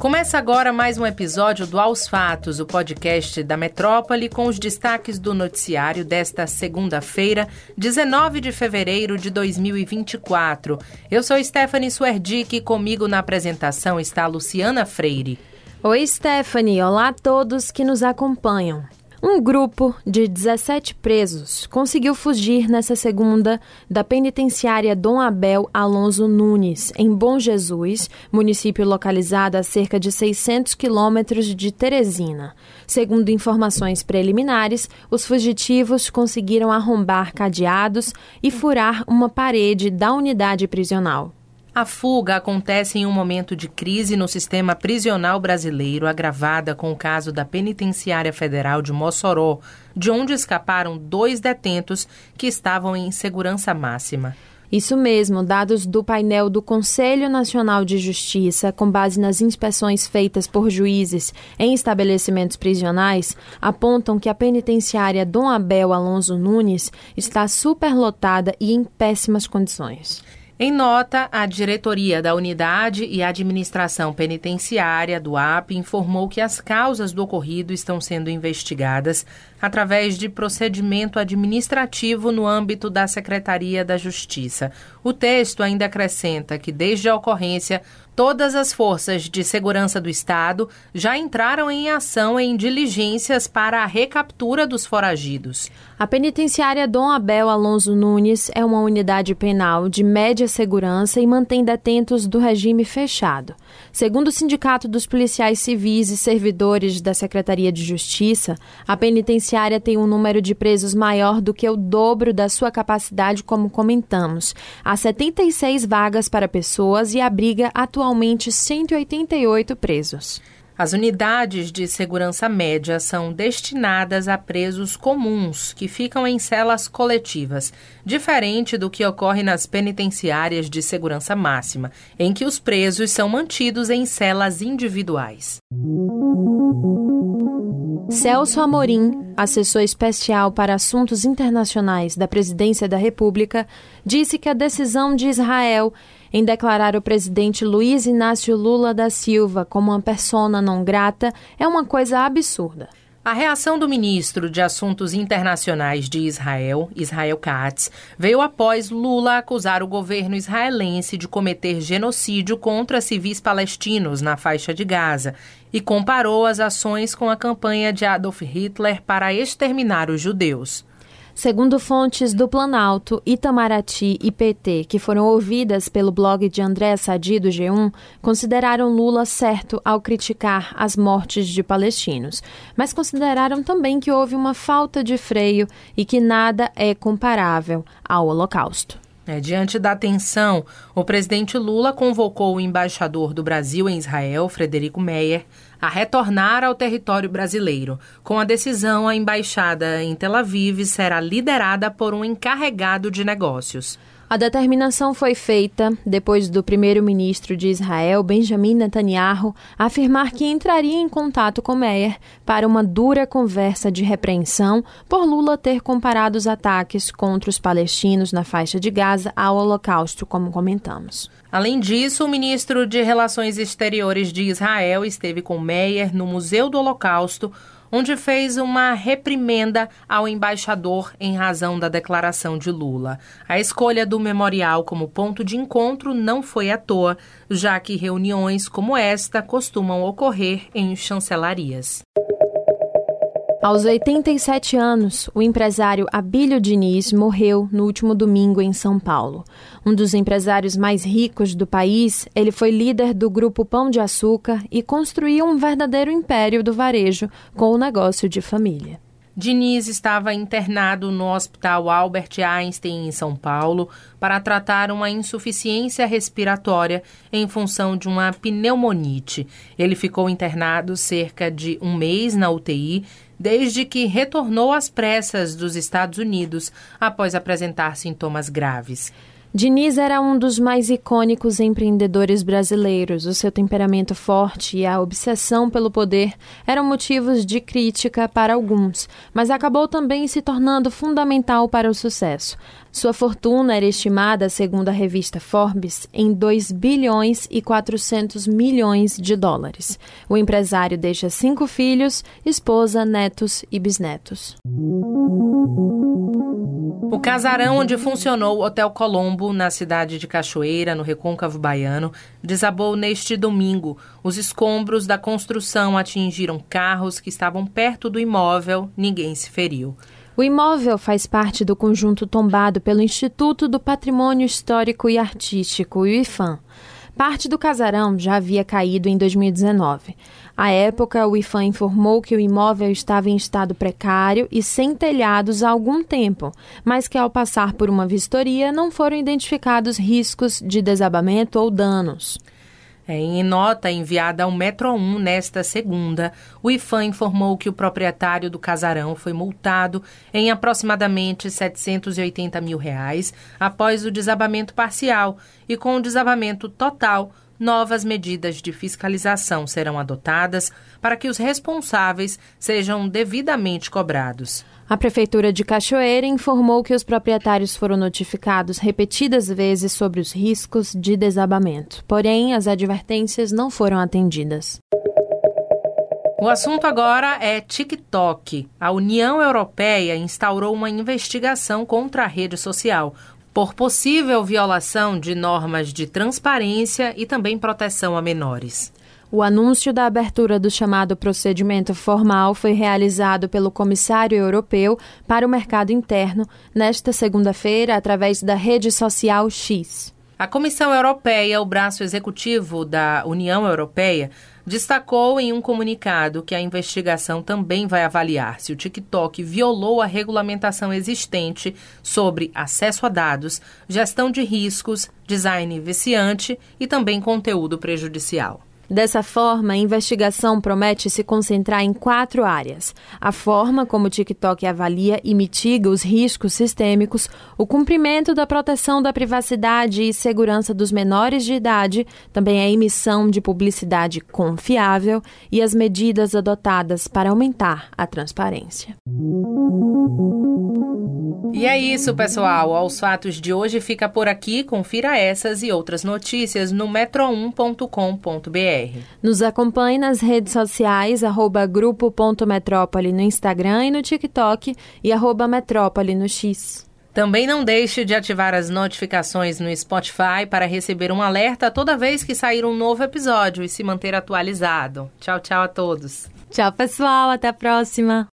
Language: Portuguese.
Começa agora mais um episódio do Aos Fatos, o podcast da Metrópole, com os destaques do noticiário desta segunda-feira, 19 de fevereiro de 2024. Eu sou Stephanie Suerdick e comigo na apresentação está Luciana Freire. Oi, Stephanie. Olá a todos que nos acompanham. Um grupo de 17 presos conseguiu fugir nessa segunda da penitenciária Dom Abel Alonso Nunes, em Bom Jesus, município localizado a cerca de 600 quilômetros de Teresina. Segundo informações preliminares, os fugitivos conseguiram arrombar cadeados e furar uma parede da unidade prisional. A fuga acontece em um momento de crise no sistema prisional brasileiro, agravada com o caso da Penitenciária Federal de Mossoró, de onde escaparam dois detentos que estavam em segurança máxima. Isso mesmo, dados do painel do Conselho Nacional de Justiça, com base nas inspeções feitas por juízes em estabelecimentos prisionais, apontam que a penitenciária Dom Abel Alonso Nunes está superlotada e em péssimas condições. Em nota, a diretoria da Unidade e Administração Penitenciária do AP informou que as causas do ocorrido estão sendo investigadas através de procedimento administrativo no âmbito da Secretaria da Justiça. O texto ainda acrescenta que, desde a ocorrência, todas as forças de segurança do Estado já entraram em ação em diligências para a recaptura dos foragidos. A penitenciária Dom Abel Alonso Nunes é uma unidade penal de média segurança e mantém detentos do regime fechado. Segundo o Sindicato dos Policiais Civis e Servidores da Secretaria de Justiça, a penitenciária tem um número de presos maior do que o dobro da sua capacidade, como comentamos. Há 76 vagas para pessoas e abriga atualmente 188 presos. As unidades de segurança média são destinadas a presos comuns, que ficam em celas coletivas, diferente do que ocorre nas penitenciárias de segurança máxima, em que os presos são mantidos em celas individuais. Celso Amorim, assessor especial para assuntos internacionais da Presidência da República, disse que a decisão de Israel em declarar o presidente Luiz Inácio Lula da Silva como uma persona não grata é uma coisa absurda. A reação do ministro de Assuntos Internacionais de Israel, Israel Katz, veio após Lula acusar o governo israelense de cometer genocídio contra civis palestinos na faixa de Gaza e comparou as ações com a campanha de Adolf Hitler para exterminar os judeus. Segundo fontes do Planalto, Itamaraty e PT, que foram ouvidas pelo blog de André Sadi do G1, consideraram Lula certo ao criticar as mortes de palestinos, mas consideraram também que houve uma falta de freio e que nada é comparável ao Holocausto. É, diante da tensão, o presidente Lula convocou o embaixador do Brasil em Israel, Frederico Meyer, a retornar ao território brasileiro. Com a decisão, a embaixada em Tel Aviv será liderada por um encarregado de negócios. A determinação foi feita depois do primeiro-ministro de Israel, Benjamin Netanyahu, afirmar que entraria em contato com Meyer para uma dura conversa de repreensão por Lula ter comparado os ataques contra os palestinos na faixa de Gaza ao Holocausto, como comentamos. Além disso, o ministro de Relações Exteriores de Israel esteve com Meyer no Museu do Holocausto onde fez uma reprimenda ao embaixador em razão da declaração de Lula. A escolha do memorial como ponto de encontro não foi à toa, já que reuniões como esta costumam ocorrer em chancelarias. Aos 87 anos, o empresário Abílio Diniz morreu no último domingo em São Paulo. Um dos empresários mais ricos do país, ele foi líder do grupo Pão de Açúcar e construiu um verdadeiro império do varejo com o negócio de família. Diniz estava internado no Hospital Albert Einstein, em São Paulo, para tratar uma insuficiência respiratória em função de uma pneumonite. Ele ficou internado cerca de um mês na UTI, desde que retornou às pressas dos Estados Unidos após apresentar sintomas graves. Diniz era um dos mais icônicos empreendedores brasileiros. O seu temperamento forte e a obsessão pelo poder eram motivos de crítica para alguns, mas acabou também se tornando fundamental para o sucesso. Sua fortuna era estimada, segundo a revista Forbes, em 2 bilhões e 400 milhões de dólares. O empresário deixa cinco filhos, esposa, netos e bisnetos. O casarão onde funcionou o Hotel Colombo, na cidade de Cachoeira, no Recôncavo Baiano, desabou neste domingo. Os escombros da construção atingiram carros que estavam perto do imóvel, ninguém se feriu. O imóvel faz parte do conjunto tombado pelo Instituto do Patrimônio Histórico e Artístico, o IFAM. Parte do casarão já havia caído em 2019. À época, o IFAM informou que o imóvel estava em estado precário e sem telhados há algum tempo, mas que ao passar por uma vistoria não foram identificados riscos de desabamento ou danos. É, em nota enviada ao Metro 1 nesta segunda, o IFAM informou que o proprietário do casarão foi multado em aproximadamente 780 mil reais após o desabamento parcial e com o desabamento total novas medidas de fiscalização serão adotadas para que os responsáveis sejam devidamente cobrados. A Prefeitura de Cachoeira informou que os proprietários foram notificados repetidas vezes sobre os riscos de desabamento, porém as advertências não foram atendidas. O assunto agora é TikTok. A União Europeia instaurou uma investigação contra a rede social por possível violação de normas de transparência e também proteção a menores. O anúncio da abertura do chamado procedimento formal foi realizado pelo Comissário Europeu para o Mercado Interno nesta segunda-feira através da rede social X. A Comissão Europeia, o braço executivo da União Europeia, destacou em um comunicado que a investigação também vai avaliar se o TikTok violou a regulamentação existente sobre acesso a dados, gestão de riscos, design viciante e também conteúdo prejudicial. Dessa forma, a investigação promete se concentrar em quatro áreas: a forma como o TikTok avalia e mitiga os riscos sistêmicos, o cumprimento da proteção da privacidade e segurança dos menores de idade, também a emissão de publicidade confiável e as medidas adotadas para aumentar a transparência. E é isso, pessoal. Aos fatos de hoje fica por aqui. Confira essas e outras notícias no metro1.com.br. Nos acompanhe nas redes sociais, arroba grupo.metrópole no Instagram e no TikTok e arroba metrópole no X. Também não deixe de ativar as notificações no Spotify para receber um alerta toda vez que sair um novo episódio e se manter atualizado. Tchau, tchau a todos. Tchau, pessoal. Até a próxima.